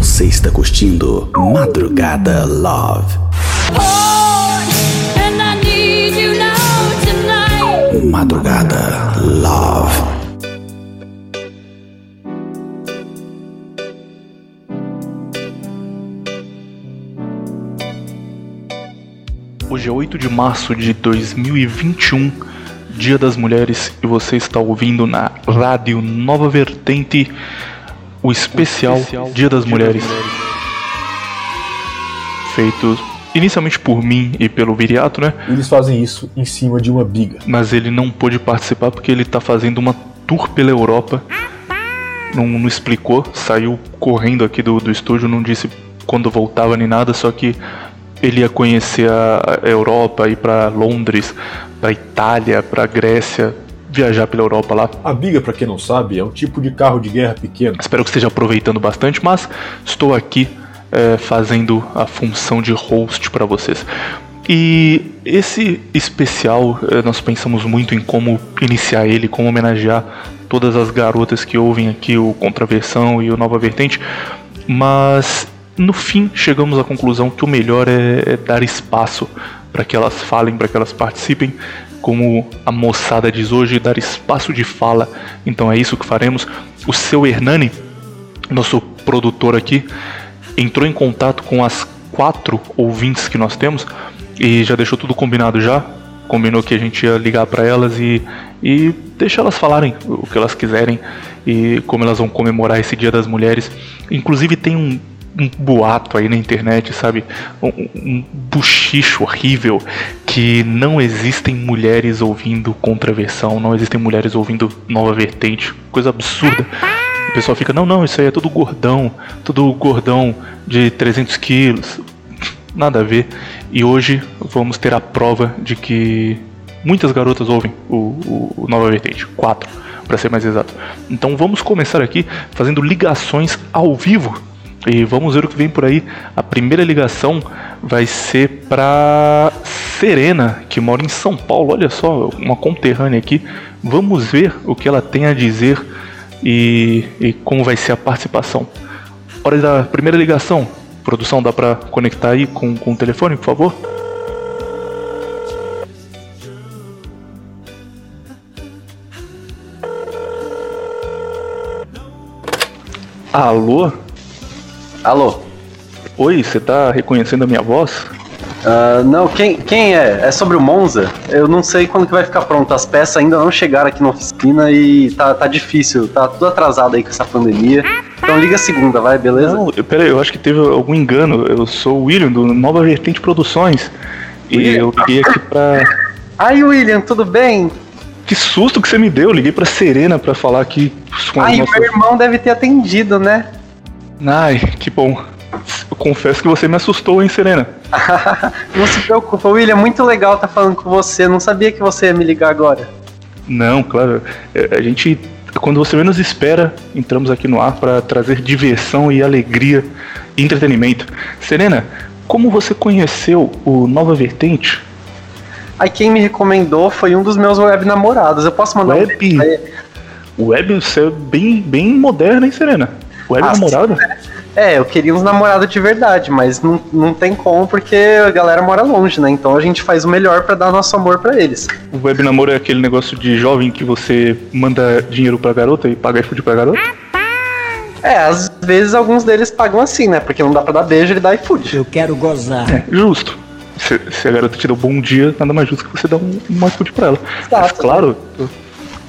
Você está curtindo Madrugada Love. Madrugada Love. Hoje é 8 de março de 2021, Dia das Mulheres, e você está ouvindo na Rádio Nova Vertente o especial, Dia das Mulheres. Feito inicialmente por mim e pelo Viriato, né? Eles fazem isso em cima de uma biga. Mas ele não pôde participar porque ele tá fazendo uma tour pela Europa. Não, não explicou, saiu correndo aqui do, do estúdio, não disse quando voltava nem nada, só que ele ia conhecer a a Europa, ir pra Londres, pra Itália, pra Grécia, viajar pela Europa lá. A biga, pra quem não sabe, é um tipo de carro de guerra pequeno. Espero que esteja aproveitando bastante, mas estou aqui é, fazendo a função de host para vocês. E esse especial, é, nós pensamos muito em como iniciar ele, como homenagear todas as garotas que ouvem aqui o Contraversão e o Nova Vertente, mas no fim chegamos à conclusão que o melhor é, é dar espaço para que elas falem, para que elas participem, como a moçada diz hoje, dar espaço de fala. Então é isso que faremos. O seu Hernani, nosso produtor aqui, entrou em contato com as quatro ouvintes que nós temos e já deixou tudo combinado já. Combinou que a gente ia ligar para elas e, e deixar elas falarem o que elas quiserem e como elas vão comemorar esse Dia das Mulheres. Inclusive tem um, um boato aí na internet, sabe? Um, um buchicho horrível que não existem mulheres ouvindo contraversão, não existem mulheres ouvindo nova vertente, coisa absurda. O pessoal fica, não, não, isso aí é tudo gordão, tudo gordão de 300 quilos, nada a ver. E hoje vamos ter a prova de que muitas garotas ouvem o, o, o Nova Vertente, quatro, para ser mais exato. Então vamos começar aqui fazendo ligações ao vivo e vamos ver o que vem por aí. A primeira ligação vai ser para Serena, que mora em São Paulo. Olha só, uma conterrânea aqui. Vamos ver o que ela tem a dizer e, e como vai ser a participação. Hora da primeira ligação. Produção, dá para conectar aí com, com o telefone, por favor? Alô? Alô? Oi, você tá reconhecendo a minha voz? Ah, não, quem, quem é? É sobre o Monza? Eu não sei quando que vai ficar pronto. As peças ainda não chegaram aqui na oficina e tá, tá difícil. Tá tudo atrasado aí com essa pandemia. Então liga segunda, vai, beleza? Não, eu- pera aí, eu acho que teve algum engano. Eu sou o William, do Nova Vertente Produções. E William? eu liguei aqui pra. Ai, William, tudo bem? Que susto que você me deu! Eu liguei pra Serena pra falar aqui Ai, nossas. meu irmão deve ter atendido, né? Ai, que bom. Eu confesso que você me assustou, hein, Serena? não se preocupa, William, muito legal tá falando com você. Não sabia que você ia me ligar agora. Não, claro. é, A gente, quando você menos espera, entramos aqui no ar para trazer diversão e alegria e entretenimento. Serena, como você conheceu o Nova Vertente? Aí quem me recomendou foi um dos meus web namorados. Eu posso mandar um Web? pra ele? Web, você é bem, bem moderna, hein, Serena? Web Ah, namorada? É, eu queria uns namorados de verdade, mas não, não tem como porque a galera mora longe, né? Então a gente faz o melhor pra dar nosso amor pra eles. O web namoro é aquele negócio de jovem que você manda dinheiro pra garota e paga iFood pra garota? É, às vezes alguns deles pagam assim, né? Porque não dá pra dar beijo, ele dá iFood. Eu quero gozar. É, justo. Se, se a garota te deu bom dia, nada mais justo que você dar um, um iFood pra ela. Exato. Mas claro,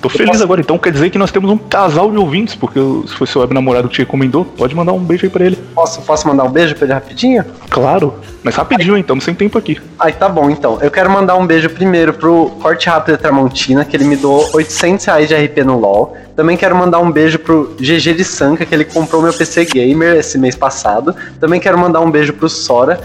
tô, feliz agora. Então quer dizer que nós temos um casal de ouvintes, porque se foi seu web namorado que te recomendou, pode mandar um beijo aí pra ele. Posso, posso mandar um beijo pra ele rapidinho? Claro, mas rapidinho? Estamos sem tempo aqui. Ai, tá bom, então. Eu quero mandar um beijo primeiro pro Corte Rápido Tramontina, que ele me doou 800 reais de RP no LoL. Também quero mandar um beijo pro GG de Sanca, que ele comprou meu PC Gamer esse mês passado. Também quero mandar um beijo pro Sora,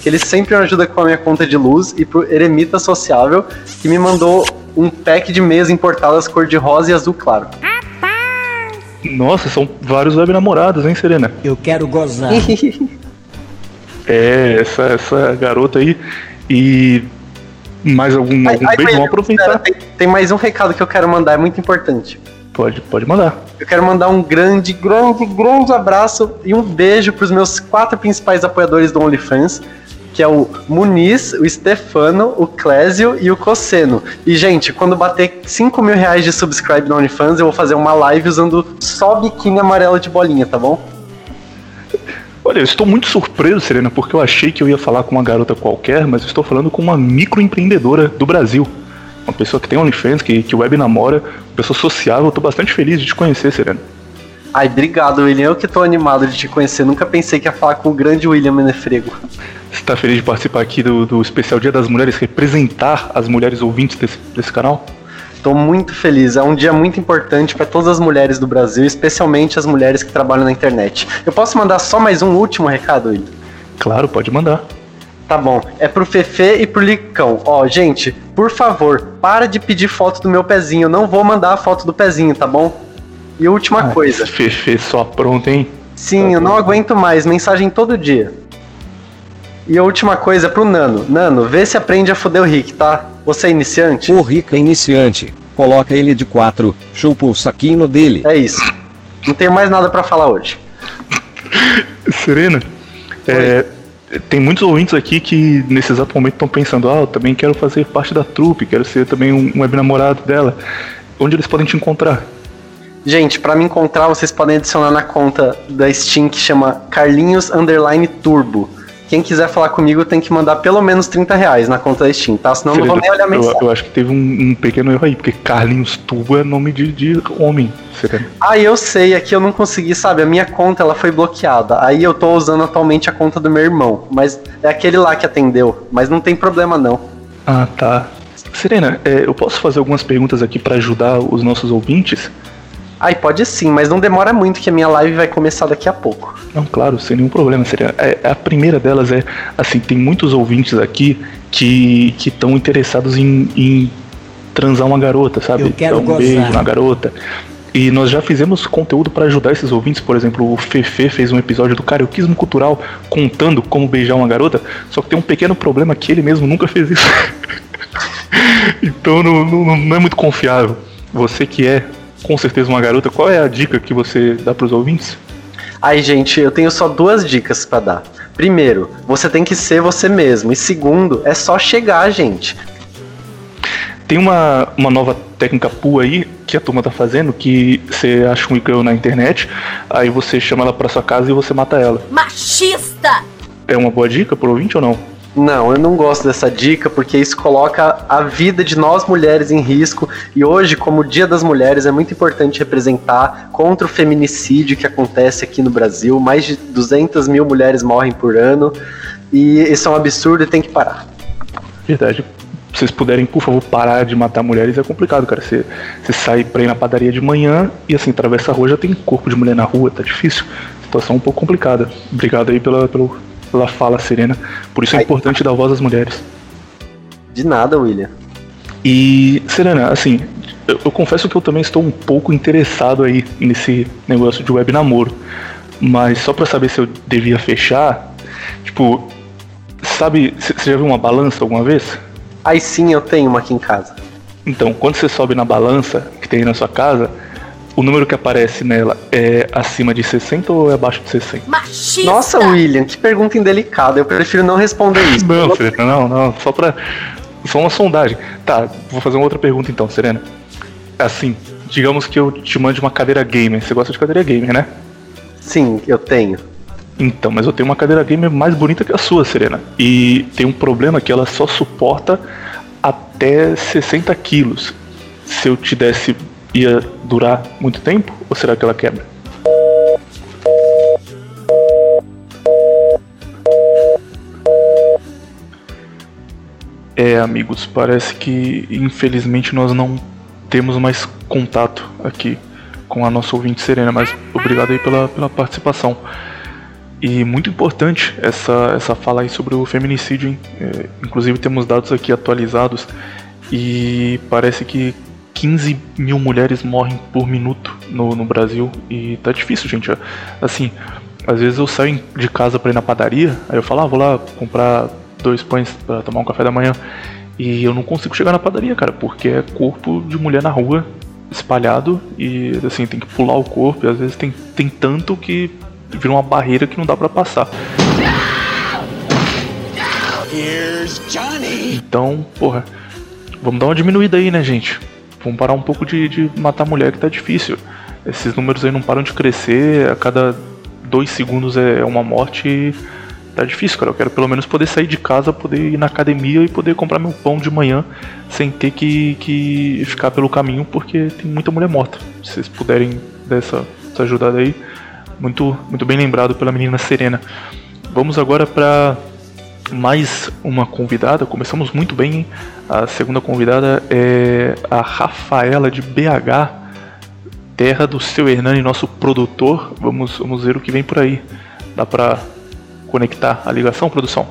que ele sempre me ajuda com a minha conta de luz. E pro Eremita Sociável, que me mandou um pack de meias importadas cor de rosa e azul claro. Nossa, são vários web namorados, hein, Serena? Eu quero gozar. É, essa, essa garota aí. E mais algum, Ai, algum ai, beijo? Vamos aproveitar. pera, Tem, tem mais um recado que eu quero mandar, é muito importante. Pode, pode mandar. Eu quero mandar um grande, grande, grande abraço e um beijo pros meus quatro principais apoiadores do OnlyFans, que é o Muniz, o Stefano, o Clésio e o Cosseno. E, gente, quando bater 5 mil reais de subscribe no OnlyFans, eu vou fazer uma live usando só biquíni amarelo de bolinha, tá bom? Olha, eu estou muito surpreso, Serena, porque eu achei que eu ia falar com uma garota qualquer, mas estou falando com uma microempreendedora do Brasil. Uma pessoa que tem OnlyFans, que, que web namora, pessoa sociável. Tô bastante feliz de te conhecer, Serena. Ai, obrigado, William. Eu que tô animado de te conhecer. Nunca pensei que ia falar com o grande William Menefrego. Você tá feliz de participar aqui do, do especial Dia das Mulheres, representar as mulheres ouvintes desse, desse canal? Tô muito feliz. É um dia muito importante para todas as mulheres do Brasil, especialmente as mulheres que trabalham na internet. Eu posso mandar só mais um último recado, William? Claro, pode mandar. Tá bom. É pro Fefe e pro Licão. Ó, gente, por favor, para de pedir foto do meu pezinho. Eu não vou mandar a foto do pezinho, tá bom? E última Ah, coisa. Fefe só pronto, hein? Sim, eu não aguento mais. Mensagem todo dia. E a última coisa é pro Nano. Nano, vê se aprende a foder o Rick, tá? Você é iniciante? O Rica iniciante. Coloca ele de quatro, chupa o saquinho dele. É isso. Não tenho mais nada pra falar hoje. Serena, é, tem muitos ouvintes aqui que nesse exato momento estão pensando, ah, eu também quero fazer parte da trupe, quero ser também um, um web namorado dela. Onde eles podem te encontrar? Gente, pra me encontrar, vocês podem adicionar na conta da Steam que chama Carlinhos Underline Turbo. Quem quiser falar comigo tem que mandar pelo menos 30 reais na conta da Steam, tá? Senão eu não vou nem olhar a eu, mensagem. eu acho que teve um, um pequeno erro aí, porque Carlinhos Tubo é nome de, de homem. Ah, eu sei, aqui eu não consegui, sabe? A minha conta ela foi bloqueada. Aí eu tô usando atualmente a conta do meu irmão. Mas é aquele lá que atendeu. Mas não tem problema não. Ah, tá. Serena, é, eu posso fazer algumas perguntas aqui para ajudar os nossos ouvintes? Ai, pode sim, mas não demora muito que a minha live vai começar daqui a pouco. Não, claro, sem nenhum problema, Serena. É, a primeira delas é, assim, tem muitos ouvintes aqui que estão interessados em, em transar uma garota, sabe? Eu quero Dar um gozar. beijo na garota. E nós já fizemos conteúdo para ajudar esses ouvintes, por exemplo, o Fefe fez um episódio do Carioquismo Cultural contando como beijar uma garota, só que tem um pequeno problema que ele mesmo nunca fez isso. então não, não, não é muito confiável. Você que é com certeza uma garota, qual é a dica que você dá pros ouvintes? Ai, gente, eu tenho só duas dicas pra dar. Primeiro, você tem que ser você mesmo. E segundo, é só chegar, gente. Tem uma, uma nova técnica PU aí que a turma tá fazendo, que você acha um girl na internet, aí você chama ela pra sua casa e você mata ela. Machista! É uma boa dica pro ouvinte ou não? Não, eu não gosto dessa dica porque isso coloca a vida de nós mulheres em risco. E hoje, como o Dia das Mulheres, é muito importante representar contra o feminicídio que acontece aqui no Brasil. Mais de 200 mil mulheres morrem por ano. E isso é um absurdo e tem que parar. Verdade. Se vocês puderem, por favor, parar de matar mulheres, é complicado, cara. Você, você sai pra ir na padaria de manhã e assim, atravessa a rua, já tem corpo de mulher na rua, tá difícil. Situação um pouco complicada. Obrigado aí pela, pelo, pela fala, Serena. Por isso é Ai. importante dar voz às mulheres. De nada, William. E, Serena, assim, eu, eu confesso que eu também estou um pouco interessado aí nesse negócio de web namoro. Mas só pra saber se eu devia fechar, tipo, sabe, você já viu uma balança alguma vez? Aí sim eu tenho uma aqui em casa. Então, quando você sobe na balança que tem aí na sua casa, o número que aparece nela é acima de 60 ou é abaixo de 60? Machista! Nossa, William, que pergunta indelicada. Eu prefiro não responder isso. Não, Serena, não, não, só pra. Só uma sondagem. Tá, vou fazer uma outra pergunta então, Serena. Assim, digamos que eu te mande uma cadeira gamer. Você gosta de cadeira gamer, né? Sim, eu tenho. Então, mas eu tenho uma cadeira gamer mais bonita que a sua, Serena. E tem um problema que ela só suporta até 60 quilos. Se eu te desse, ia durar muito tempo? Ou será que ela quebra? É, amigos, parece que infelizmente nós não temos mais contato aqui com a nossa ouvinte Serena, mas obrigado aí pela, pela participação. E muito importante essa, essa fala aí sobre o feminicídio? É, inclusive temos dados aqui atualizados e parece que 15 mil mulheres morrem por minuto no, no Brasil e tá difícil, gente. Assim, às vezes eu saio de casa pra ir na padaria, aí eu falo, ah, vou lá comprar dois pães pra tomar um café da manhã e eu não consigo chegar na padaria, cara, porque é corpo de mulher na rua espalhado e assim tem que pular o corpo e às vezes tem, tem tanto que vira uma barreira que não dá pra passar. Então, porra, vamos dar uma diminuída aí, né, gente? Vamos parar um pouco de, de matar mulher que tá difícil. Esses números aí não param de crescer, a cada dois segundos é uma morte tá difícil, cara. Eu quero pelo menos poder sair de casa, poder ir na academia e poder comprar meu pão de manhã sem ter que, que ficar pelo caminho, porque tem muita mulher morta. Se vocês puderem dar essa, essa ajudada aí, muito, muito bem lembrado pela menina Serena. Vamos agora para mais uma convidada. Começamos muito bem. A segunda convidada é a Rafaela de BH, terra do seu Hernani, nosso produtor. Vamos, vamos ver o que vem por aí. Dá para conectar a ligação, produção?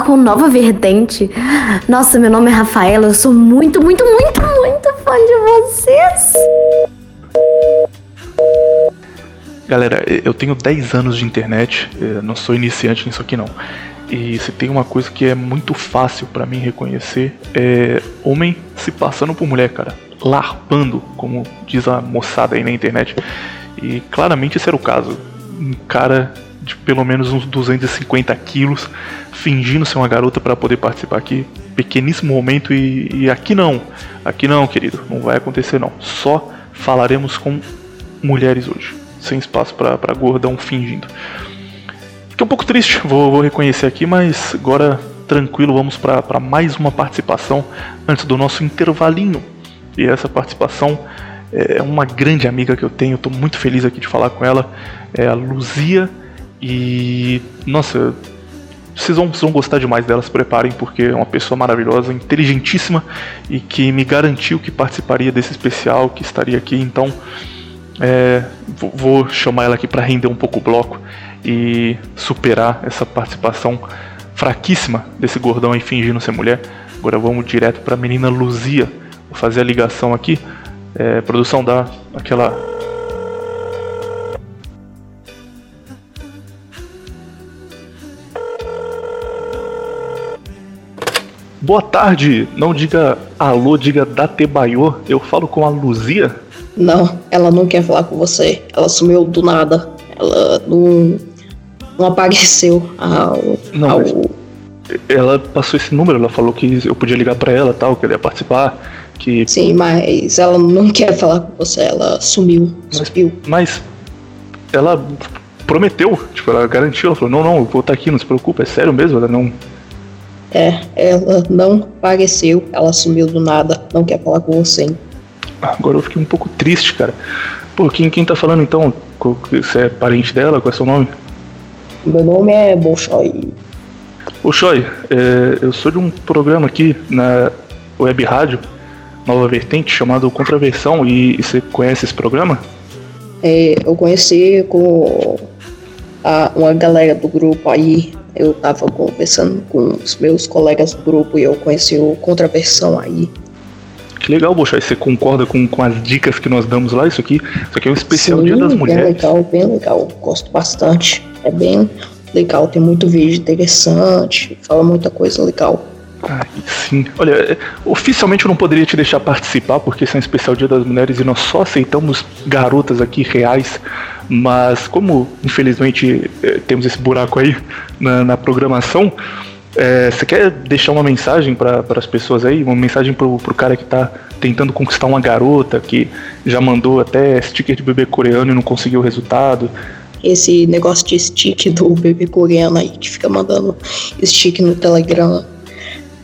Com Nova Vertente. Nossa, meu nome é Rafaela, eu sou muito, muito, muito, muito fã de vocês. Galera, eu tenho 10 anos de internet, não sou iniciante nisso aqui não. E se tem uma coisa que é muito fácil para mim reconhecer é homem se passando por mulher, cara. Larpando, como diz a moçada aí na internet. E claramente esse era o caso. Um cara de pelo menos uns 250 quilos, fingindo ser uma garota para poder participar aqui. Pequeníssimo momento e, e aqui não. Aqui não, querido. Não vai acontecer não. Só falaremos com mulheres hoje. Sem espaço para gordão fingindo. Fiquei um pouco triste, vou, vou reconhecer aqui, mas agora tranquilo, vamos para mais uma participação antes do nosso intervalinho. E essa participação é uma grande amiga que eu tenho, estou muito feliz aqui de falar com ela, é a Luzia. E nossa, vocês vão, vocês vão gostar demais dela, se preparem, porque é uma pessoa maravilhosa, inteligentíssima e que me garantiu que participaria desse especial, que estaria aqui. Então, é, vou chamar ela aqui para render um pouco o bloco e superar essa participação fraquíssima desse gordão aí fingindo ser mulher. Agora vamos direto para a menina Luzia. Vou fazer a ligação aqui. É, produção dá aquela Boa tarde, não diga alô, diga Datebaiô. Eu falo com a Luzia. Não, ela não quer falar com você. Ela sumiu do nada. Ela não, não apareceu ao. Não, ao... ela passou esse número, ela falou que eu podia ligar para ela, tal, que ela ia participar, que Sim, mas ela não quer falar com você. Ela sumiu. Mas- Sumiu. mas ela prometeu, tipo, ela garantiu, ela falou: "Não, não, eu vou estar aqui, não se preocupa, é sério mesmo". Ela não É, ela não apareceu. Ela sumiu do nada. Não quer falar com você. Agora eu fiquei um pouco triste, cara. Pô, quem, quem tá falando então? Você é parente dela? Qual é seu nome? Meu nome é Bolshoi. Choi, é, eu sou de um programa aqui na Web Rádio, Nova Vertente, chamado Contraversão, e, e você conhece esse programa? É, eu conheci com a, uma galera do grupo aí. Eu tava conversando com os meus colegas do grupo e eu conheci o Contraversão aí. Que legal, Bochai, você concorda com, com as dicas que nós damos lá? Isso aqui, isso aqui é um especial Sim, Dia das bem Mulheres. legal, bem legal. Gosto bastante. É bem legal, tem muito vídeo interessante, fala muita coisa legal. Ai, sim. Olha, é, oficialmente eu não poderia te deixar participar, porque esse é um especial Dia das Mulheres e nós só aceitamos garotas aqui reais. Mas como infelizmente eh, temos esse buraco aí na, na programação, eh, você quer deixar uma mensagem para as pessoas aí? Uma mensagem pro, pro cara que tá tentando conquistar uma garota, que já mandou até sticker de bebê coreano e não conseguiu o resultado? Esse negócio de stick do bebê coreano aí, que fica mandando stick no Telegram,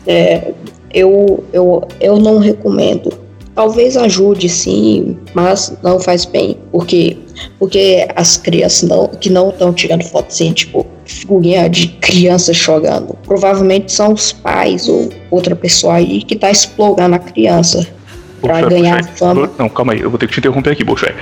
é, eu, eu, eu não recomendo. Talvez ajude sim, mas não faz bem. Porque, porque as crianças não, que não estão tirando foto assim, tipo, figurinha de criança chorando, provavelmente são os pais ou outra pessoa aí que tá explorando a criança pra Bolshoi, ganhar fama. Não, calma aí, eu vou ter que te interromper aqui, Bolshoi.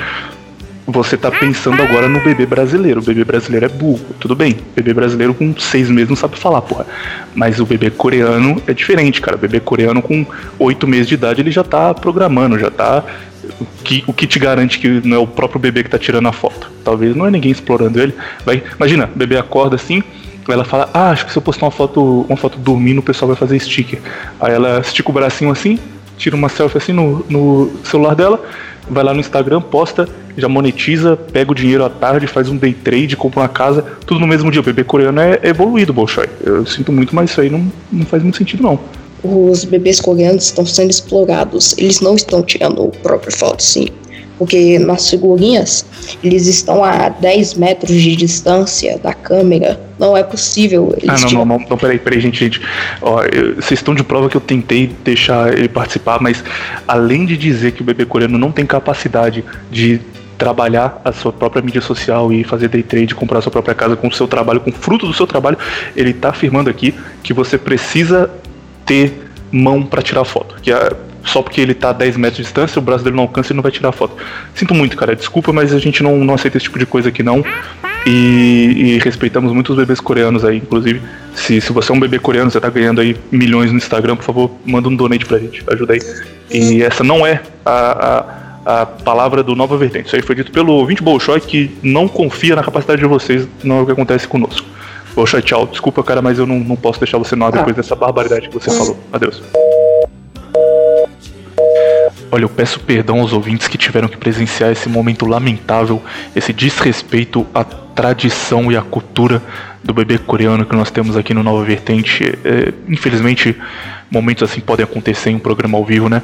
Você tá pensando agora no bebê brasileiro. O bebê brasileiro é burro, tudo bem. O bebê brasileiro com seis meses não sabe falar, porra. Mas o bebê coreano é diferente, cara. O bebê coreano com oito meses de idade ele já tá programando, já tá. O que, o que te garante que não é o próprio bebê que tá tirando a foto? Talvez não é ninguém explorando ele. Vai, imagina, o bebê acorda assim, ela fala, ah, acho que se eu postar uma foto, uma foto dormindo, o pessoal vai fazer sticker. Aí ela estica o bracinho assim, tira uma selfie assim no, no celular dela, vai lá no Instagram, posta, já monetiza, pega o dinheiro à tarde, faz um day trade, compra uma casa, tudo no mesmo dia. O bebê coreano é evoluído, Bolshoi. Eu sinto muito, mas isso aí não, não faz muito sentido, não. Os bebês coreanos estão sendo explorados. Eles não estão tirando o próprio foto, sim. Porque nas figurinhas, eles estão a 10 metros de distância da câmera. Não é possível. Ah, não, não, não, não, peraí, peraí, gente, gente. Ó, eu- vocês estão de prova que eu tentei deixar ele participar, mas além de dizer que o bebê coreano não tem capacidade de trabalhar a sua própria mídia social e fazer day trade, comprar a sua própria casa com o seu trabalho, com o fruto do seu trabalho, ele tá afirmando aqui que você precisa ter mão para tirar foto. Que é- só porque ele tá a 10 metros de distância, o braço dele não alcança e não vai tirar foto. Sinto muito, cara, desculpa, mas a gente não, não aceita esse tipo de coisa aqui não. E, e respeitamos muito os bebês coreanos aí, inclusive. Se, se você é um bebê coreano, você tá ganhando aí milhões no Instagram, por favor, manda um donate pra gente, ajuda aí. E essa não é a, a, a palavra do Nova Vertente. Isso aí foi dito pelo ouvinte Bolshoi que não confia na capacidade de vocês, não é o que acontece conosco. Bolshoi, tchau. Desculpa, cara, mas eu não, não posso deixar você no ar depois dessa barbaridade que você falou. Adeus. Olha, eu peço perdão aos ouvintes que tiveram que presenciar esse momento lamentável, esse desrespeito à tradição e à cultura do bebê coreano que nós temos aqui no Nova Vertente. É, infelizmente, momentos assim podem acontecer em um programa ao vivo, né?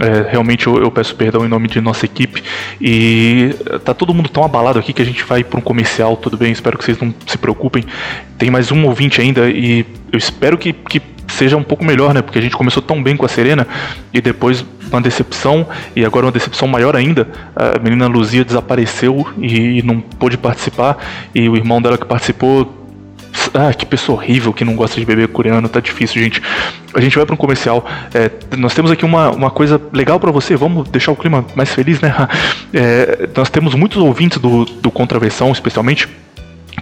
É, realmente eu, eu peço perdão em nome de nossa equipe e tá todo mundo tão abalado aqui que a gente vai para um comercial, tudo bem? Espero que vocês não se preocupem. Tem mais um ouvinte ainda e eu espero que, que seja um pouco melhor, né? Porque a gente começou tão bem com a Serena e depois uma decepção e agora uma decepção maior ainda. A menina Luzia desapareceu e não pôde participar e o irmão dela que participou ah, que pessoa horrível que não gosta de bebê coreano, tá difícil, gente. A gente vai para um comercial. É, nós temos aqui uma, uma coisa legal para você, vamos deixar o clima mais feliz, né? É, nós temos muitos ouvintes do, do Contraversão, especialmente,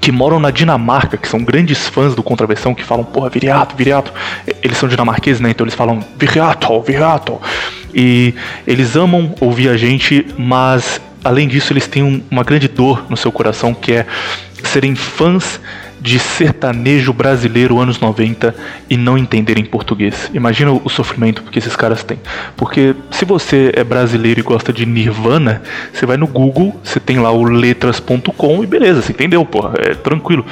que moram na Dinamarca, que são grandes fãs do Contraversão, que falam, porra, viriato, viriato. Eles são dinamarqueses, né? Então eles falam, viriato, viriato. E eles amam ouvir a gente, mas além disso, eles têm um- uma grande dor no seu coração, que é serem fãs de sertanejo brasileiro anos 90 e não entenderem português. Imagina o sofrimento que esses caras têm. Porque se você é brasileiro e gosta de Nirvana, você vai no Google, você tem lá o letras.com e beleza, você entendeu, porra, é tranquilo.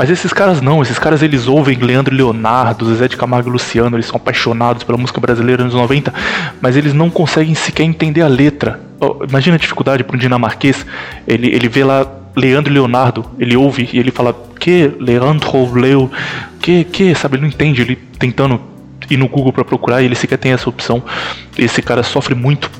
Mas esses caras não, esses caras eles ouvem Leandro Leonardo, Zezé de Camargo e Luciano, eles são apaixonados pela música brasileira anos 90, mas eles não conseguem sequer entender a letra. Ó, imagina a dificuldade para um dinamarquês, ele, ele vê lá Leandro Leonardo, ele ouve e ele fala, que Leandro, Leo, que, que, sabe, ele não entende, ele tentando ir no Google para procurar e ele sequer tem essa opção. Esse cara sofre muito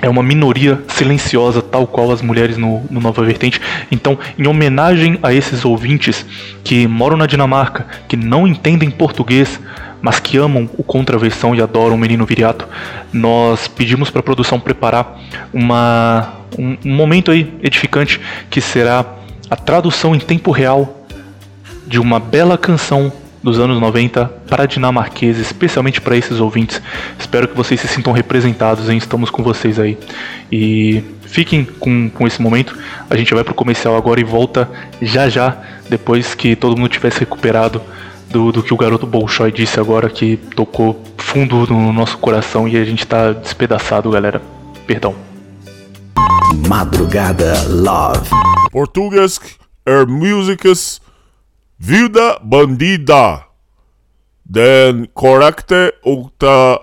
é uma minoria silenciosa, tal qual as mulheres no, no Nova Vertente. Então, em homenagem a esses ouvintes que moram na Dinamarca, que não entendem português, mas que amam o Contraversão e adoram o Menino Viriato, nós pedimos para a produção preparar uma, um, um momento aí edificante que será a tradução em tempo real de uma bela canção dos anos 90 para dinamarqueses, especialmente para esses ouvintes. Espero que vocês se sintam representados, hein? Estamos com vocês aí. E fiquem com, com esse momento. A gente vai pro comercial agora e volta já já, depois que todo mundo tivesse recuperado do, do que o garoto Bolshoi disse agora, que tocou fundo no nosso coração e a gente tá despedaçado, galera. Perdão. Madrugada Love. Português er músicas Vida Bandida. Den korrekte okta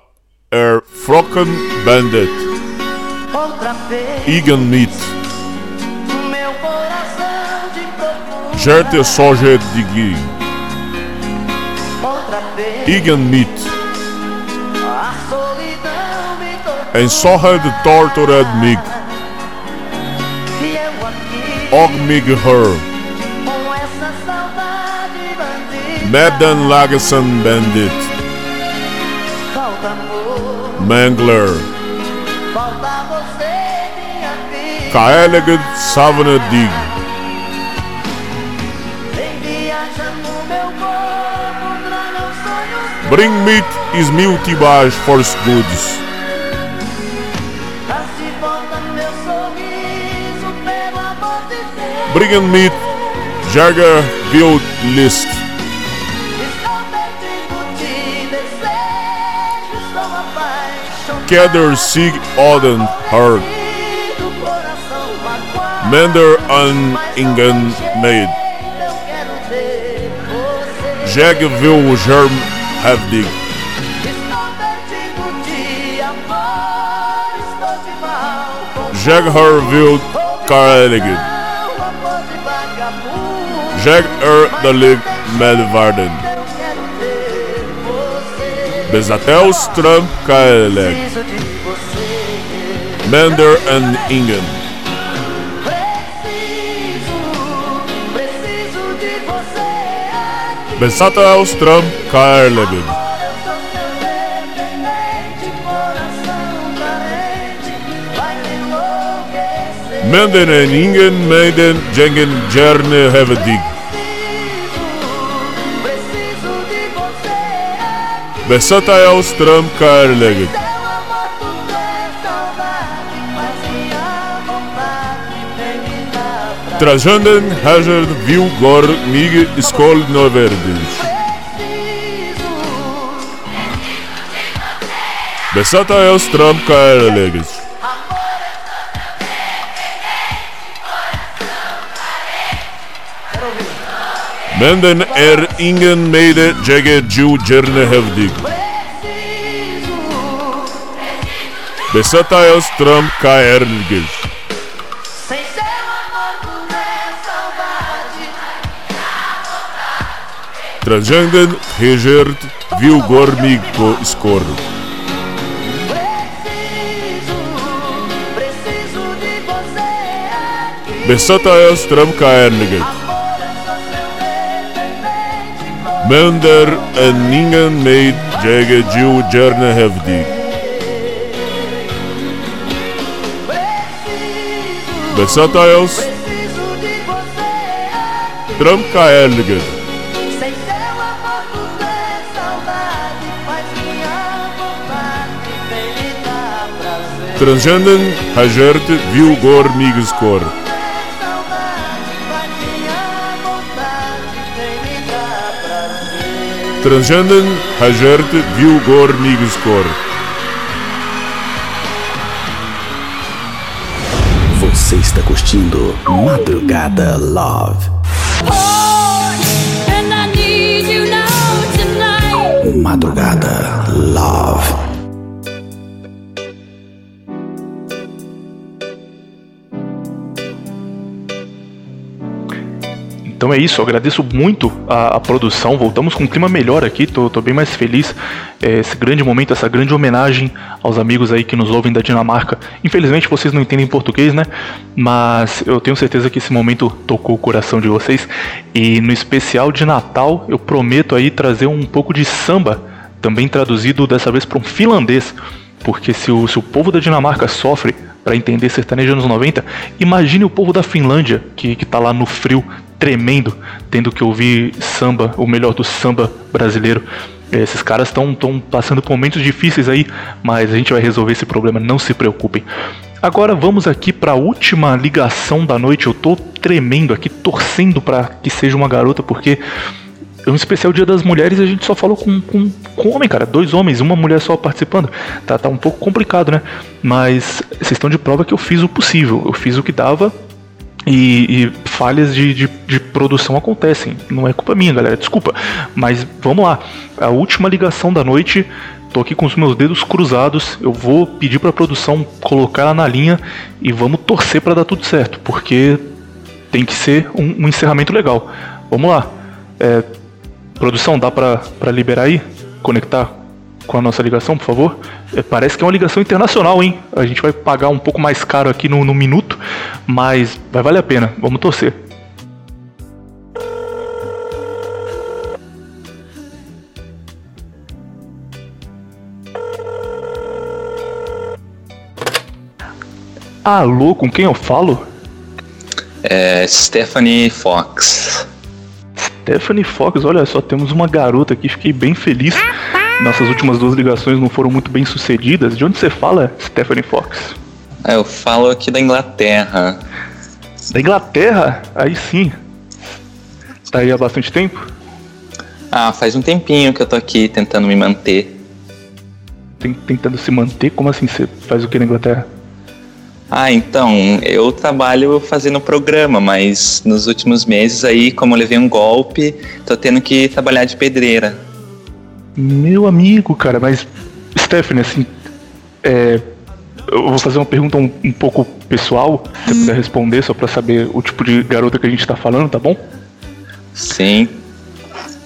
er Frocken Bandit. Igen Meat. Jerte Soje Digi. Igen Meat. En Soje de Tortored Mig. Og Mig Her. Madden Lagason Bandit. Mangler. Kaeleged Savana Dig. Bring meat is multibas for goods. Bring meat, Jagger Wild List. Keder Sig Oden Hurt. Mender an Ingen Maid. Jag Vil Germ Havdig. Jag Har Vil Kareligid. Jag Er Dalig Medvarden. Bezatel Strum Kaeleg. Mender and Ingen. Bezatel Strum Kaeleg. Menden en Ingen meiden Jengen Jerne Hevedig. Bezatel Strum Kaeleg. Trajanden Hazard Viu Gor Mig Skol Noverdes. Bezatel Strum Kaeleg. Menden er ingen mede Jagge Jew Jerne Hevdig. Bezatel Strum Kaerlig. Trajanden Hejert Viu Gor Mig Skor. Bezatel Strum Kaerlig. Mender en Ningen meid Jagge Jew Jerne Hevdig. Bezatel Strum Kaerlig. Transgenden Hajert Viu Gor Transgenden Hajert Viu Gor Mig Skor. Você está curtindo Madrugada Love. Madrugada Love. Então é isso, eu agradeço muito a, a produção. Voltamos com um clima melhor aqui, tô, tô bem mais feliz. É, esse grande momento, essa grande homenagem aos amigos aí que nos ouvem da Dinamarca. Infelizmente vocês não entendem português, né? Mas eu tenho certeza que esse momento tocou o coração de vocês. E no especial de Natal, eu prometo aí trazer um pouco de samba, também traduzido dessa vez para um finlandês. Porque se o, se o povo da Dinamarca sofre para entender sertanejo anos 90, imagine o povo da Finlândia, que, que tá lá no frio, tremendo, tendo que ouvir samba, o melhor do samba brasileiro. Esses caras estão passando por momentos difíceis aí, mas a gente vai resolver esse problema, não se preocupem. Agora vamos aqui para a última ligação da noite. Eu tô tremendo aqui, torcendo para que seja uma garota, porque é um especial Dia das Mulheres a gente só falou com, com, com homem, cara. Dois homens, uma mulher só participando. Tá, tá um pouco complicado, né? Mas vocês estão de prova que eu fiz o possível. Eu fiz o que dava e, e falhas de, de, de, produção acontecem. Não é culpa minha, galera, desculpa. Mas vamos lá. A última ligação da noite. Tô aqui com os meus dedos cruzados. Eu vou pedir pra produção colocar ela na linha e vamos torcer para dar tudo certo, porque tem que ser um, um encerramento legal. Vamos lá. É, produção, dá pra liberar aí? Conectar com a nossa ligação, por favor? É, parece que é uma ligação internacional, hein? A gente vai pagar um pouco mais caro aqui no, no minuto, mas vai valer a pena. Vamos torcer. Alô, com quem eu falo? É Stephanie Fox. Stephanie Fox, olha só, temos uma garota aqui, fiquei bem feliz. Nossas últimas duas ligações não foram muito bem sucedidas. De onde você fala, Stephanie Fox? É, Eu falo aqui da Inglaterra. Da Inglaterra? Aí sim. Tá aí há bastante tempo? Ah, faz um tempinho que eu tô aqui tentando me manter. Tem- Tentando se manter? Como assim você faz o que na Inglaterra? Ah, então, eu trabalho fazendo programa, mas nos últimos meses aí, como eu levei um golpe, tô tendo que trabalhar de pedreira. Meu amigo, cara, mas Stephanie, assim, é, eu vou fazer uma pergunta um, um pouco pessoal, se você puder responder, só pra saber o tipo de garota que a gente tá falando, tá bom? Sim,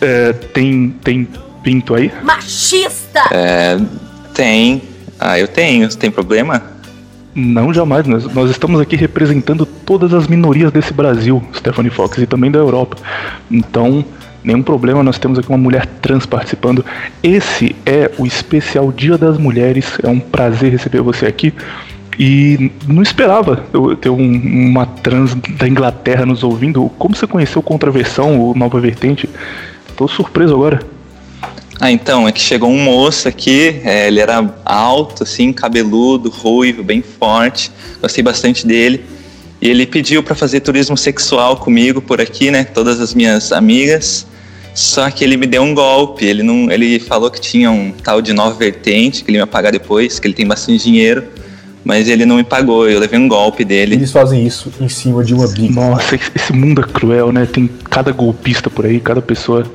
É, tem, tem pinto aí? Machista! tem. Ah, eu tenho. Tem problema? Não, jamais. Nós, nós estamos aqui representando todas as minorias desse Brasil, Stephanie Fox, e também da Europa. Então, nenhum problema, nós temos aqui uma mulher trans participando. Esse é o especial Dia das Mulheres. É um prazer receber você aqui. E não esperava ter um- uma trans da Inglaterra nos ouvindo. Como você conheceu Contraversão, o Nova Vertente? Tô surpreso agora. Ah, então, é que chegou um moço aqui, é, ele era alto, assim, cabeludo, ruivo, bem forte, gostei bastante dele. E ele pediu para fazer turismo sexual comigo por aqui, né? Todas as minhas amigas. Só que ele me deu um golpe. Ele não, ele falou que tinha um tal de nova vertente que ele ia pagar depois, que ele tem bastante dinheiro, mas ele não me pagou. Eu levei um golpe dele. Eles fazem isso em cima de uma biga. Nossa, esse- esse mundo é cruel, né? Tem cada golpista por aí, cada pessoa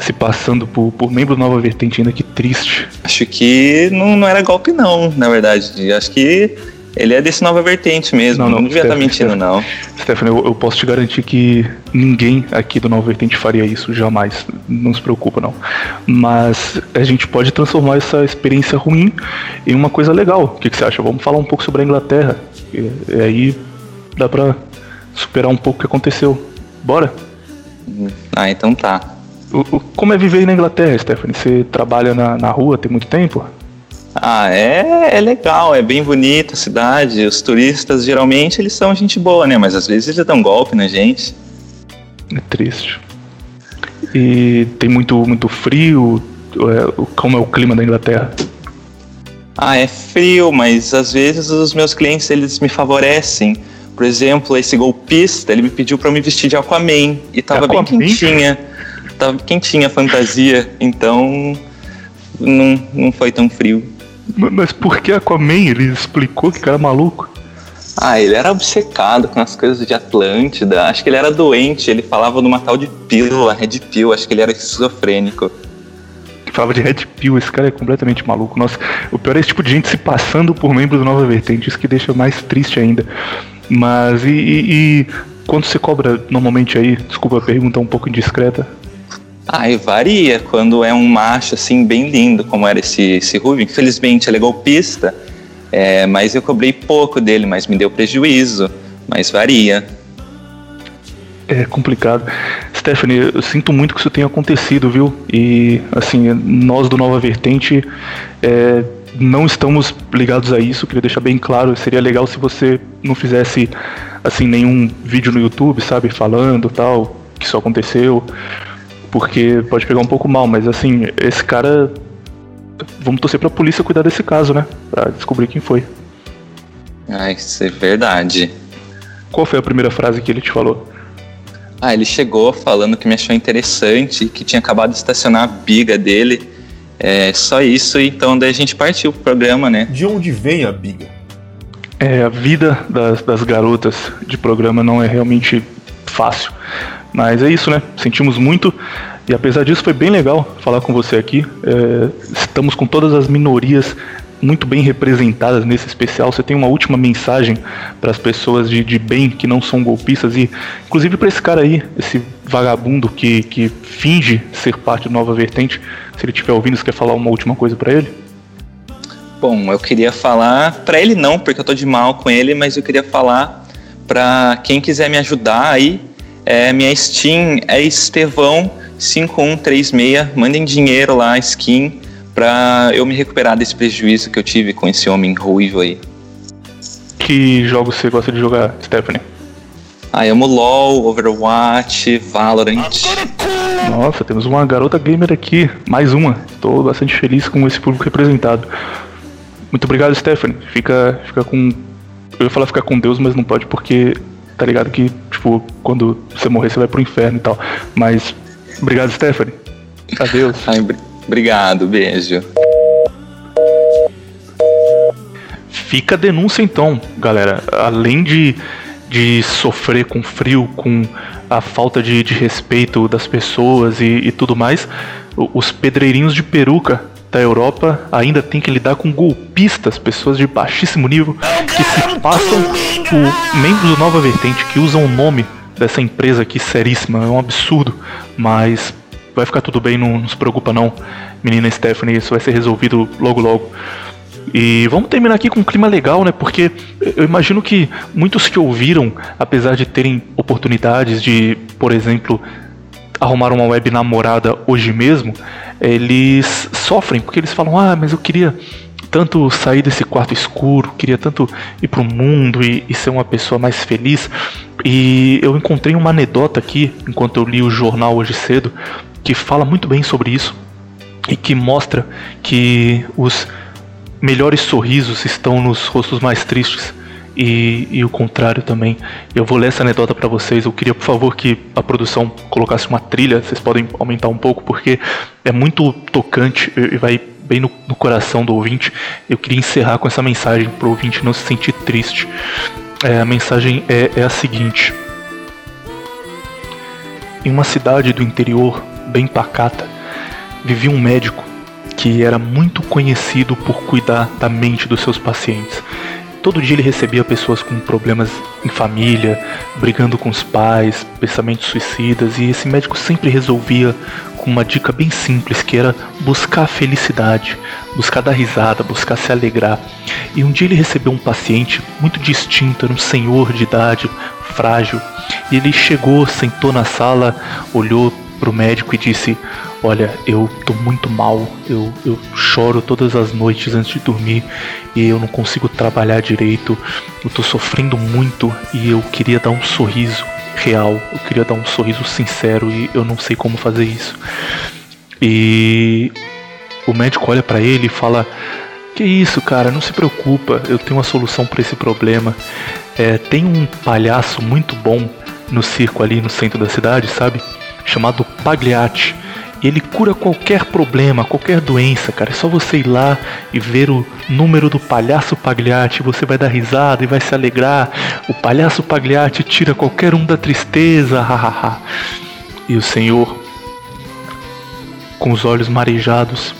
se passando por, por membro da Nova Vertente ainda, que triste. Acho que não, não era golpe não, na verdade. Acho que ele é desse nova vertente mesmo. Não, Não, não, devia estar Stephanie, mentindo não. Stephanie, eu, eu posso te garantir que ninguém aqui do Nova Vertente faria isso, jamais. Não se preocupa, não. Mas a gente pode transformar essa experiência ruim em uma coisa legal. O que, que você acha? Vamos falar um pouco sobre a Inglaterra. E, e aí dá pra superar um pouco o que aconteceu. Bora? Ah, então tá. O- o- como é viver na Inglaterra, Stephanie? Você trabalha na, na rua tem muito tempo? Ah, é, é legal, é bem bonita a cidade. Os turistas geralmente eles são gente boa, né? Mas às vezes eles dão golpe na gente. É triste. E tem muito, muito frio. É, como é o clima da Inglaterra? Ah, é frio, mas às vezes os meus clientes eles me favorecem. Por exemplo, esse golpista, ele me pediu pra eu me vestir de Aquaman e tava bem Aquaman? quentinha. Tava quentinha a fantasia, então não, não foi tão frio. Ma- Mas por que Aquaman? Ele explicou que cara maluco. Ah, ele era obcecado com as coisas de Atlântida. Acho que ele era doente. Ele falava numa tal de pílula, Red Pill. Acho que ele era esquizofrênico. Falava de Red Pill, esse cara é completamente maluco. Nossa, o pior é esse tipo de gente se passando por membro do Nova Vertente, isso que deixa mais triste ainda. Mas e, e, e quanto você cobra normalmente aí? Desculpa a pergunta um pouco indiscreta. Ah, e varia quando é um macho assim bem lindo, como era esse, esse Ruby. Infelizmente ele é golpista, é, mas eu cobrei pouco dele, mas me deu prejuízo. Mas varia. É complicado. Stephanie, eu sinto muito que isso tenha acontecido, viu? E, assim, nós do Nova Vertente é, não estamos ligados a isso, queria deixar bem claro. Seria legal se você não fizesse, assim, nenhum vídeo no YouTube, sabe, falando tal, que isso aconteceu, porque pode pegar um pouco mal, mas, assim, esse cara. Vamos torcer pra polícia cuidar desse caso, né? Pra descobrir quem foi. Ah, isso é verdade. Qual foi a primeira frase que ele te falou? Ah, ele chegou falando que me achou interessante, que tinha acabado de estacionar a biga dele. É só isso, então daí a gente partiu pro programa, né? De onde vem a biga? É, a vida das, das garotas de programa não é realmente fácil. Mas é isso, né? Sentimos muito. E apesar disso, foi bem legal falar com você aqui. É, estamos com todas as minorias muito bem representadas nesse especial. Você tem uma última mensagem para as pessoas de, de bem que não são golpistas e, inclusive, para esse cara aí, esse vagabundo que, que finge ser parte do Nova Vertente. Se ele estiver ouvindo, você quer falar uma última coisa para ele? Bom, eu queria falar pra ele não, porque eu tô de mal com ele, mas eu queria falar pra quem quiser me ajudar aí. É, minha Steam é Estevão5136. Mandem dinheiro lá, skin, pra eu me recuperar desse prejuízo que eu tive com esse homem ruivo aí. Que jogos você gosta de jogar, Stephanie? Ah, amo LOL, Overwatch, Valorant. Nossa, temos uma garota gamer aqui, mais uma. Estou bastante feliz com esse público representado. Muito obrigado, Stephanie. Fica, fica com. Eu ia falar ficar com Deus, mas não pode porque tá ligado que, tipo, quando você morrer você vai pro inferno e tal. Mas obrigado, Stephanie. Adeus. Ai, br- obrigado, beijo. Fica a denúncia então, galera. Além de, de sofrer com frio, com a falta de, de respeito das pessoas e, e tudo mais, os pedreirinhos de peruca da Europa ainda tem que lidar com golpistas, pessoas de baixíssimo nível, que se passam por membros do Nova Vertente, que usam o nome dessa empresa aqui seríssima. É um absurdo, mas vai ficar tudo bem, não, não se preocupa não, menina Stephanie, isso vai ser resolvido logo logo. E vamos terminar aqui com um clima legal, né? Porque eu imagino que muitos que ouviram, apesar de terem oportunidades de, por exemplo, arrumar uma web namorada hoje mesmo, eles sofrem porque eles falam: "Ah, mas eu queria tanto sair desse quarto escuro, queria tanto ir pro mundo e, e ser uma pessoa mais feliz". E eu encontrei uma anedota aqui enquanto eu li o jornal hoje cedo que fala muito bem sobre isso e que mostra que os melhores sorrisos estão nos rostos mais tristes e, e o contrário também. Eu vou ler essa anedota para vocês. Eu queria, por favor, que a produção colocasse uma trilha. Vocês podem aumentar um pouco porque é muito tocante e vai bem no, no coração do ouvinte. Eu queria encerrar com essa mensagem para o ouvinte não se sentir triste. É, a mensagem é, é a seguinte: Em uma cidade do interior bem pacata, vivia um médico que era muito conhecido por cuidar da mente dos seus pacientes. Todo dia ele recebia pessoas com problemas em família, brigando com os pais, pensamentos suicidas, e esse médico sempre resolvia com uma dica bem simples, que era buscar a felicidade, buscar dar risada, buscar se alegrar. E um dia ele recebeu um paciente muito distinto, era um senhor de idade, frágil, e ele chegou, sentou na sala, olhou pro médico e disse: Olha, eu tô muito mal, eu, eu choro todas as noites antes de dormir e eu não consigo trabalhar direito, eu tô sofrendo muito e eu queria dar um sorriso real, eu queria dar um sorriso sincero e eu não sei como fazer isso. E o médico olha pra ele e fala: Que isso, cara, não se preocupa, eu tenho uma solução para esse problema. É, tem um palhaço muito bom no circo ali no centro da cidade, sabe? Chamado Pagliatti. Ele cura qualquer problema, qualquer doença, cara. É só você ir lá e ver o número do palhaço Pagliatti. Você vai dar risada e vai se alegrar. O palhaço Pagliatti tira qualquer um da tristeza, hahaha. e o senhor, com os olhos marejados,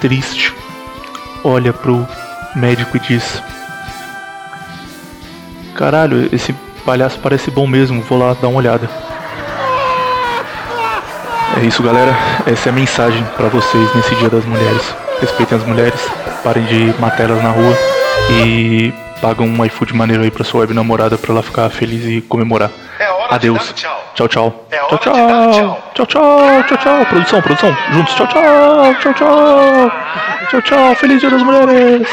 triste, olha pro médico e diz: Caralho, esse palhaço parece bom mesmo, vou lá dar uma olhada. É isso, galera. Essa é a mensagem pra vocês nesse Dia das Mulheres. Respeitem as mulheres, parem de matar elas na rua e pagam um iFood maneiro aí pra sua web namorada pra ela ficar feliz e comemorar. Adeus. Tchau, tchau. Tchau, tchau. Tchau, tchau. Tchau, tchau. Produção, produção. Juntos. Tchau, tchau. Tchau, tchau. Tchau, tchau. Feliz Dia das Mulheres.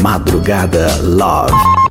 Madrugada Love.